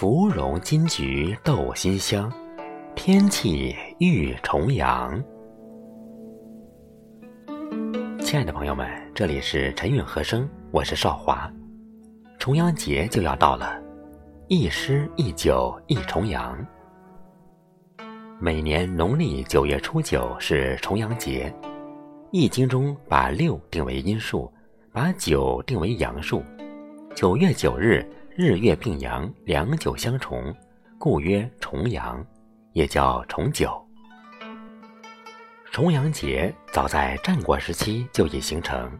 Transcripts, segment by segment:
芙蓉金菊斗新香，天气遇重阳。亲爱的朋友们，这里是晨韵和声，我是少华。重阳节就要到了，一诗一酒一重阳。每年农历九月初九是重阳节，《易经》中把六定为阴数，把九定为阳数。九月九日。日月并阳，两久相重，故曰重阳，也叫重九。重阳节早在战国时期就已形成，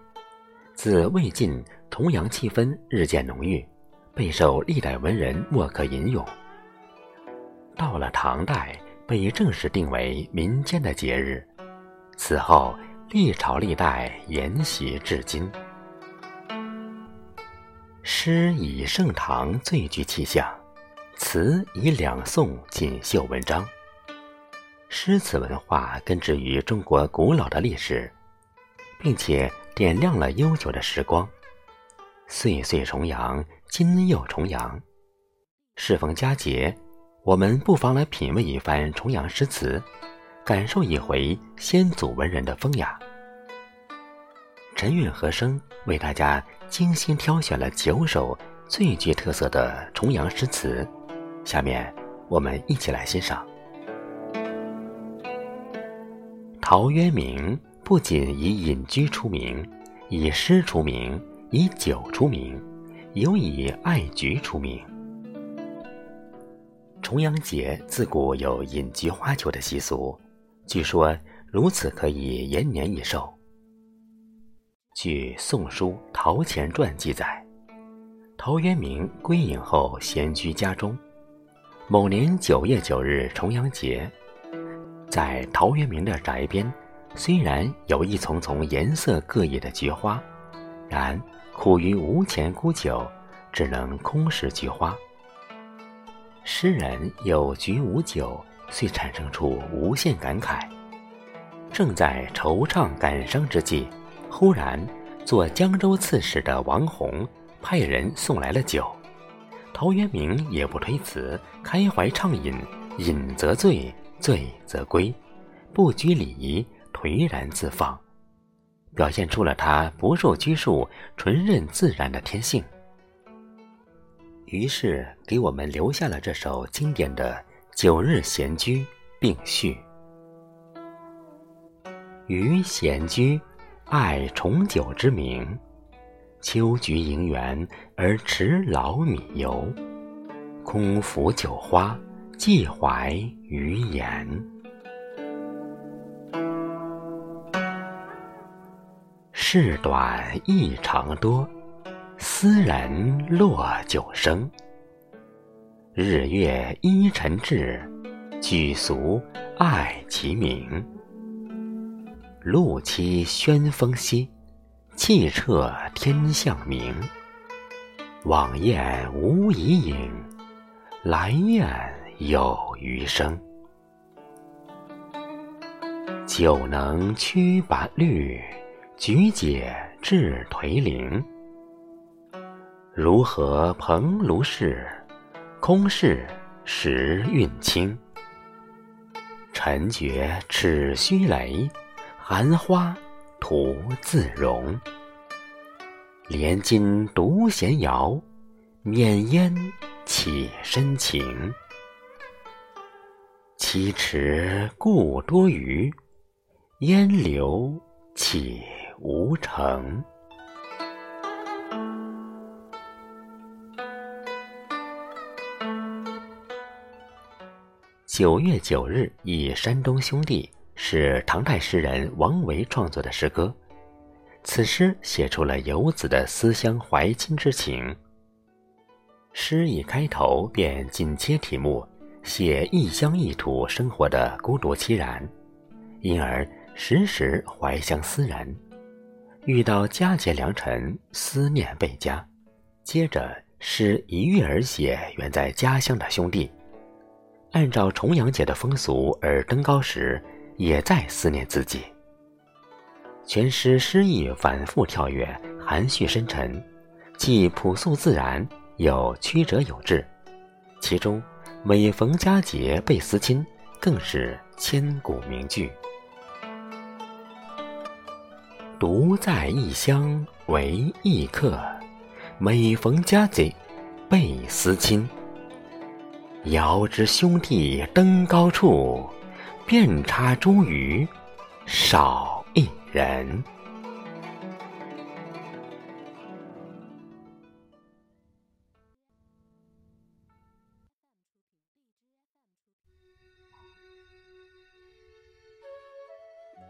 自魏晋，重阳气氛日渐浓郁，备受历代文人墨客吟咏。到了唐代，被正式定为民间的节日，此后历朝历代沿袭至今。诗以盛唐最具气象，词以两宋锦绣文章。诗词文化根植于中国古老的历史，并且点亮了悠久的时光。岁岁重阳，今又重阳。适逢佳节，我们不妨来品味一番重阳诗词，感受一回先祖文人的风雅。陈韵和声为大家精心挑选了九首最具特色的重阳诗词，下面我们一起来欣赏。陶渊明不仅以隐居出名，以诗出名，以酒出名，尤以爱菊出名。重阳节自古有饮菊花酒的习俗，据说如此可以延年益寿。据《宋书·陶潜传》记载，陶渊明归隐后，闲居家中。某年九月九日重阳节，在陶渊明的宅边，虽然有一丛丛颜色各异的菊花，然苦于无钱沽酒，只能空食菊花。诗人有菊无酒，遂产生出无限感慨。正在惆怅感伤之际。忽然，做江州刺史的王弘派人送来了酒，陶渊明也不推辞，开怀畅饮，饮则醉，醉则归，不拘礼仪，颓然自放，表现出了他不受拘束、纯任自然的天性。于是，给我们留下了这首经典的《九日闲居并序》：余闲居。爱重九之名，秋菊迎园而持老米油，空抚酒花，寄怀于言。事短意长多，斯人落九生。日月依晨至，举俗爱其名。露栖轩风息，气彻天象明。往雁无遗影，来雁有余声。酒能驱拔虑，举解至颓零。如何蓬庐士，空是时运轻。尘绝齿须雷。寒花徒自容，连襟独闲摇，免烟起深情。七尺故多余，烟流岂无成？九月九日，忆山东兄弟。是唐代诗人王维创作的诗歌，此诗写出了游子的思乡怀亲之情。诗一开头便紧切题目，写异乡异土生活的孤独凄然，因而时时怀乡思人。遇到佳节良辰，思念倍加。接着，诗一跃而写远在家乡的兄弟，按照重阳节的风俗而登高时。也在思念自己。全诗诗意反复跳跃，含蓄深沉，既朴素自然，又曲折有致，其中“每逢佳节倍思亲”更是千古名句。独在异乡为异客，每逢佳节倍思亲。遥知兄弟登高处，遍插茱萸少一人。《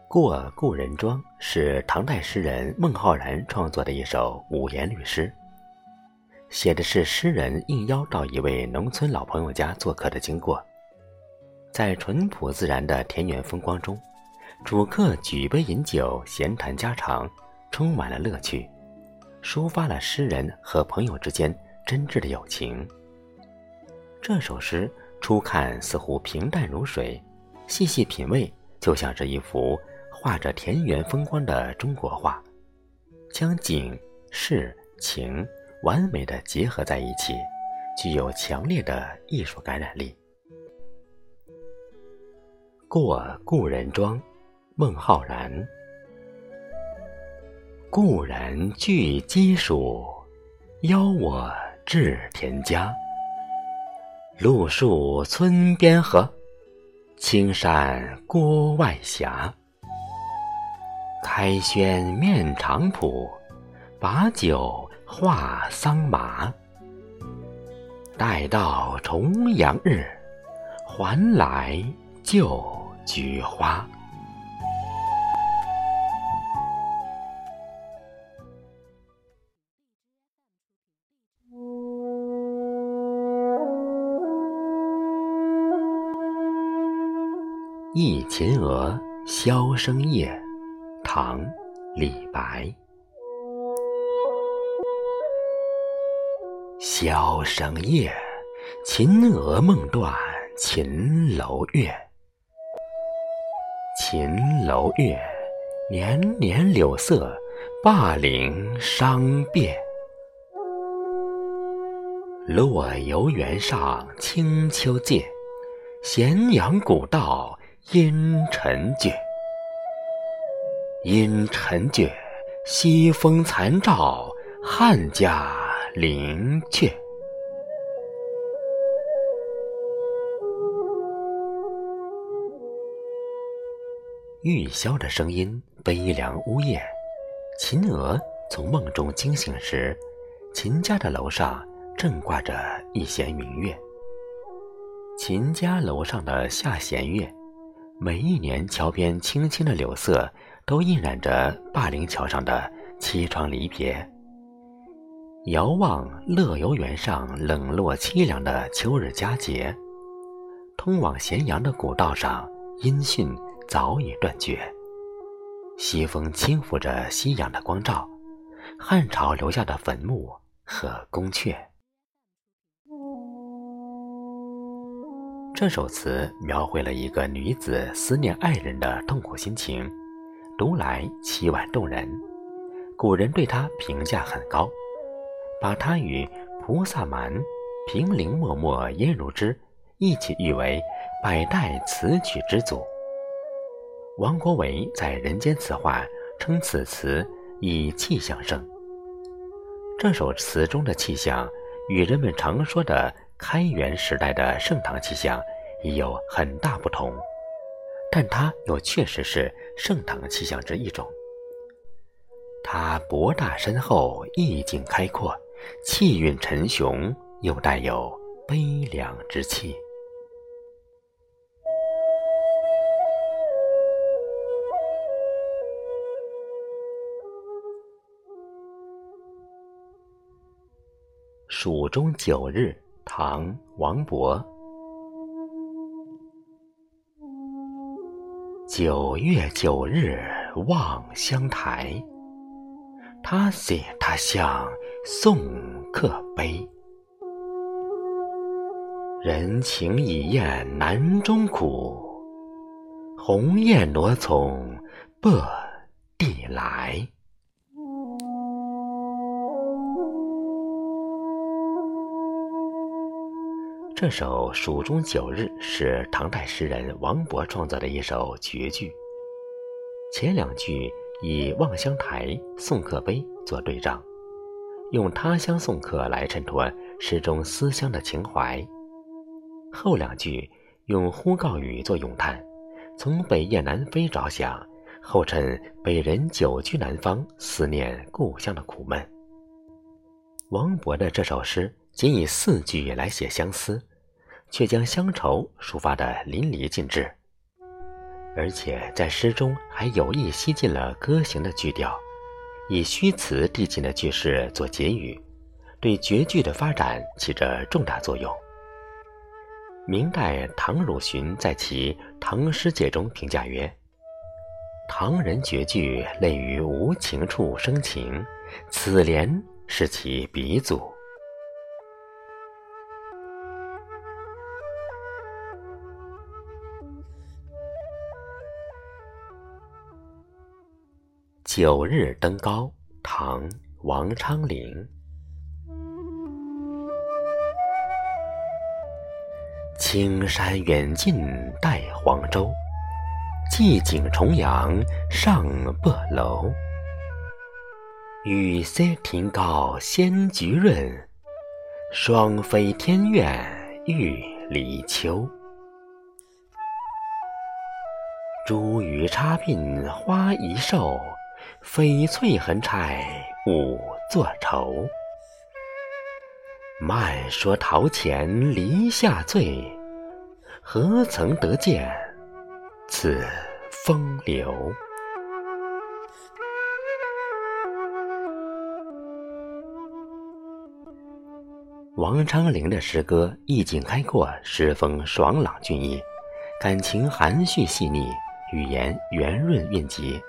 过故人庄》是唐代诗人孟浩然创作的一首五言律诗，写的是诗人应邀到一位农村老朋友家做客的经过。在淳朴自然的田园风光中，主客举杯饮酒，闲谈家常，充满了乐趣，抒发了诗人和朋友之间真挚的友情。这首诗初看似乎平淡如水，细细品味，就像是一幅。画着田园风光的中国画，将景、事、情完美的结合在一起，具有强烈的艺术感染力。过故人庄，孟浩然。故人具鸡黍，邀我至田家。路树村边合，青山郭外斜。开轩面场圃，把酒话桑麻。待到重阳日，还来旧菊花。《忆秦娥·萧声夜》唐·李白。箫声夜，秦娥梦断秦楼月。秦楼月，年年柳色，灞陵伤别。落游原上清秋界，咸阳古道阴沉绝。阴沉绝，西风残照汉家陵阙。玉箫的声音悲凉呜咽。秦娥从梦中惊醒时，秦家的楼上正挂着一弦明月。秦家楼上的下弦月，每一年桥边青青的柳色。都印染着灞陵桥上的凄怆离别。遥望乐游原上冷落凄凉的秋日佳节，通往咸阳的古道上音讯早已断绝。西风轻拂着夕阳的光照，汉朝留下的坟墓和宫阙。这首词描绘了一个女子思念爱人的痛苦心情。读来凄婉动人，古人对他评价很高，把他与菩萨蛮、平陵默默烟如织一起誉为百代词曲之祖。王国维在《人间词话》称此词以气象胜。这首词中的气象与人们常说的开元时代的盛唐气象已有很大不同。但它又确实是盛唐气象之一种。它博大深厚，意境开阔，气韵沉雄，又带有悲凉之气。蜀中九日，唐·王勃。九月九日望乡台，他写他向送客悲。人情已厌南中苦，鸿雁罗从簸地来。这首《蜀中九日》是唐代诗人王勃创作的一首绝句。前两句以望乡台、送客碑做对仗，用他乡送客来衬托诗中思乡的情怀；后两句用呼告语做咏叹，从北雁南飞着想，后衬北人久居南方、思念故乡的苦闷。王勃的这首诗仅以四句来写相思。却将乡愁抒发得淋漓尽致，而且在诗中还有意吸进了歌行的句调，以虚词递进的句式做结语，对绝句的发展起着重大作用。明代唐汝询在其《唐诗解》中评价曰：“唐人绝句类于无情处生情，此联是其鼻祖。”九日登高，唐·王昌龄。青山远近带黄州，寄景重阳上北楼。雨歇亭高仙菊润，双飞天苑玉离秋。茱萸插鬓花一瘦。翡翠横钗五座愁，慢说陶潜篱下醉，何曾得见此风流？王昌龄的诗歌意境开阔，诗风爽朗俊逸，感情含蓄细腻，语言圆润韵急。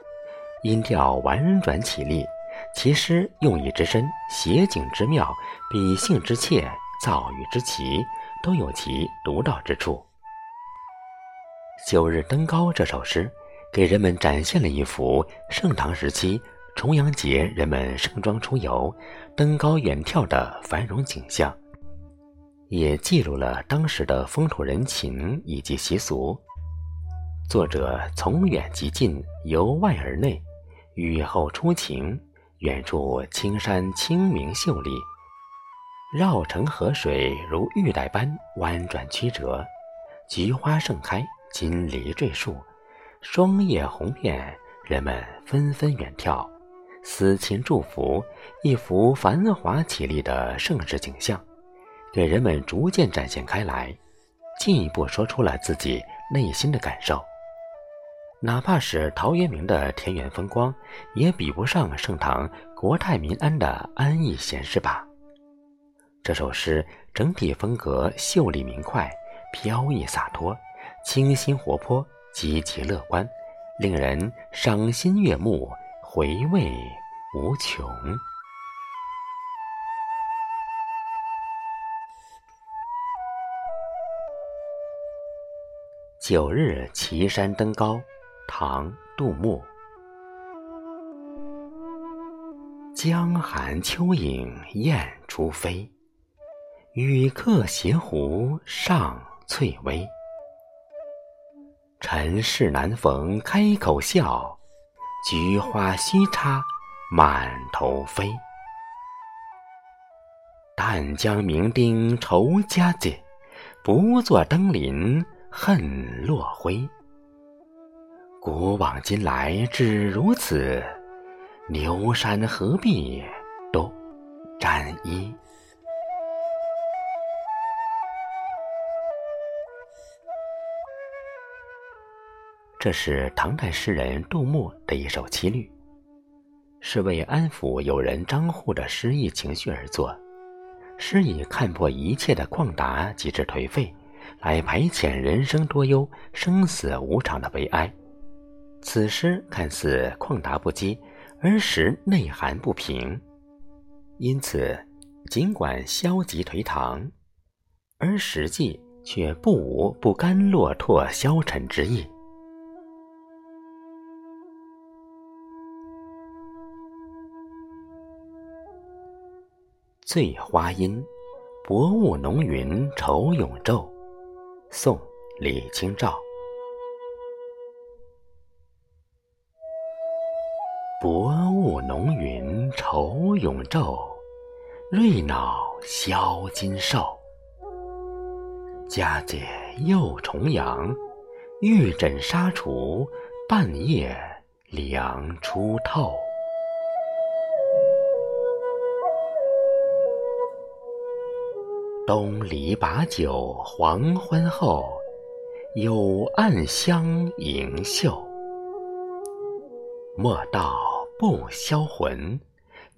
音调婉转绮丽，其诗用意之深、写景之妙、笔性之切、造语之奇，都有其独到之处。《九日登高》这首诗，给人们展现了一幅盛唐时期重阳节人们盛装出游、登高远眺的繁荣景象，也记录了当时的风土人情以及习俗。作者从远及近，由外而内。雨后初晴，远处青山清明秀丽，绕城河水如玉带般弯转曲折，菊花盛开，金梨缀树，霜叶红遍，人们纷纷远眺，思亲祝福，一幅繁华绮丽的盛世景象，给人们逐渐展现开来，进一步说出了自己内心的感受。哪怕是陶渊明的田园风光，也比不上盛唐国泰民安的安逸闲适吧。这首诗整体风格秀丽明快、飘逸洒脱、清新活泼、积极乐观，令人赏心悦目、回味无穷。九日岐山登高。唐·杜牧。江寒秋影雁初飞，与客携壶上翠微。尘世难逢开口笑，菊花须插满头飞。但将酩酊酬佳节，不作登临恨落晖。古往今来只如此，牛山何必都沾衣？这是唐代诗人杜牧的一首七律，是为安抚友人张祜的失意情绪而作。诗以看破一切的旷达及之颓废，来排遣人生多忧、生死无常的悲哀。此诗看似旷达不羁，而实内涵不平。因此，尽管消极颓唐，而实际却不无不甘落拓消沉之意。醉花阴，薄雾浓云愁永昼。宋·李清照。永昼，瑞脑消金兽。佳节又重阳，玉枕纱厨，半夜凉初透。东篱把酒黄昏后，有暗香盈袖。莫道不销魂，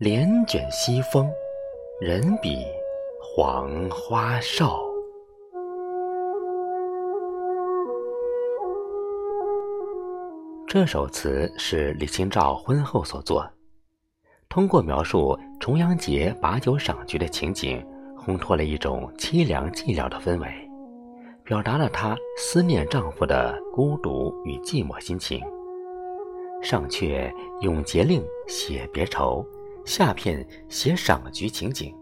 帘卷西风，人比黄花瘦。这首词是李清照婚后所作，通过描述重阳节把酒赏菊的情景，烘托了一种凄凉寂寥的氛围，表达了她思念丈夫的孤独与寂寞心情。上阙用节令写别愁，下片写赏菊情景，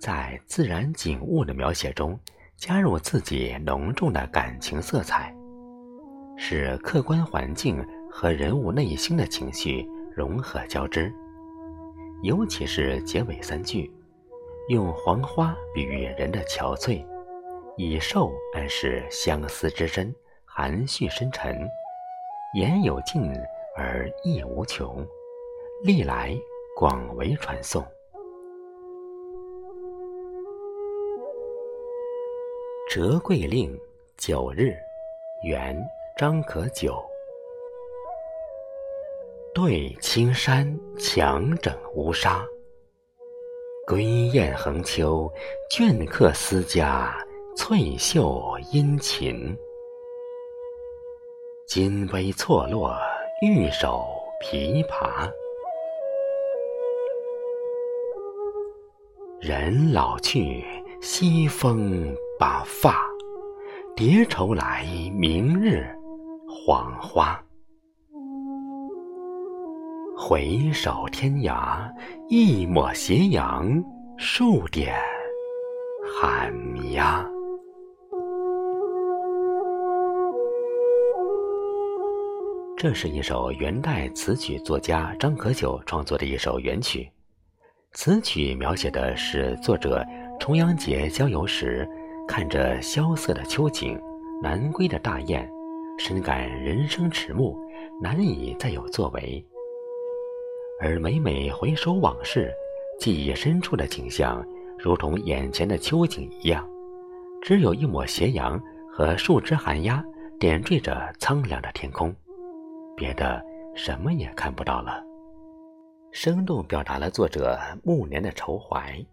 在自然景物的描写中加入自己浓重的感情色彩。使客观环境和人物内心的情绪融合交织，尤其是结尾三句，用黄花比喻人的憔悴，以瘦暗示相思之深、含蓄深沉，言有尽而意无穷，历来广为传颂。《折桂令·九日》，元。张可久，对青山强整乌纱，归雁横秋，倦客思家，翠袖殷勤。金杯错落，玉手琵琶。人老去，西风把发，蝶愁来，明日。黄花，回首天涯，一抹斜阳，数点寒鸦。这是一首元代词曲作家张可久创作的一首元曲。此曲描写的是作者重阳节郊游时，看着萧瑟的秋景，南归的大雁。深感人生迟暮，难以再有作为。而每每回首往事，记忆深处的景象，如同眼前的秋景一样，只有一抹斜阳和数只寒鸦点缀着苍凉的天空，别的什么也看不到了。生动表达了作者暮年的愁怀，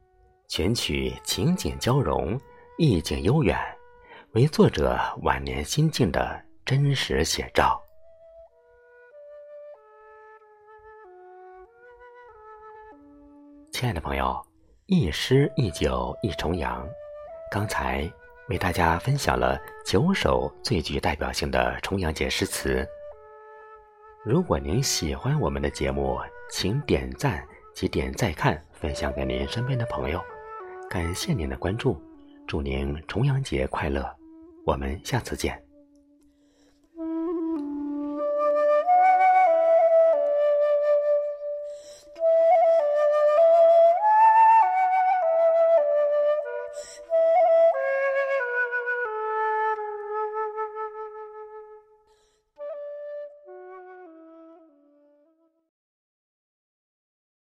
全曲情景交融，意境悠远，为作者晚年心境的。真实写照，亲爱的朋友，一诗一酒一重阳。刚才为大家分享了九首最具代表性的重阳节诗词。如果您喜欢我们的节目，请点赞及点再看，分享给您身边的朋友。感谢您的关注，祝您重阳节快乐！我们下次见。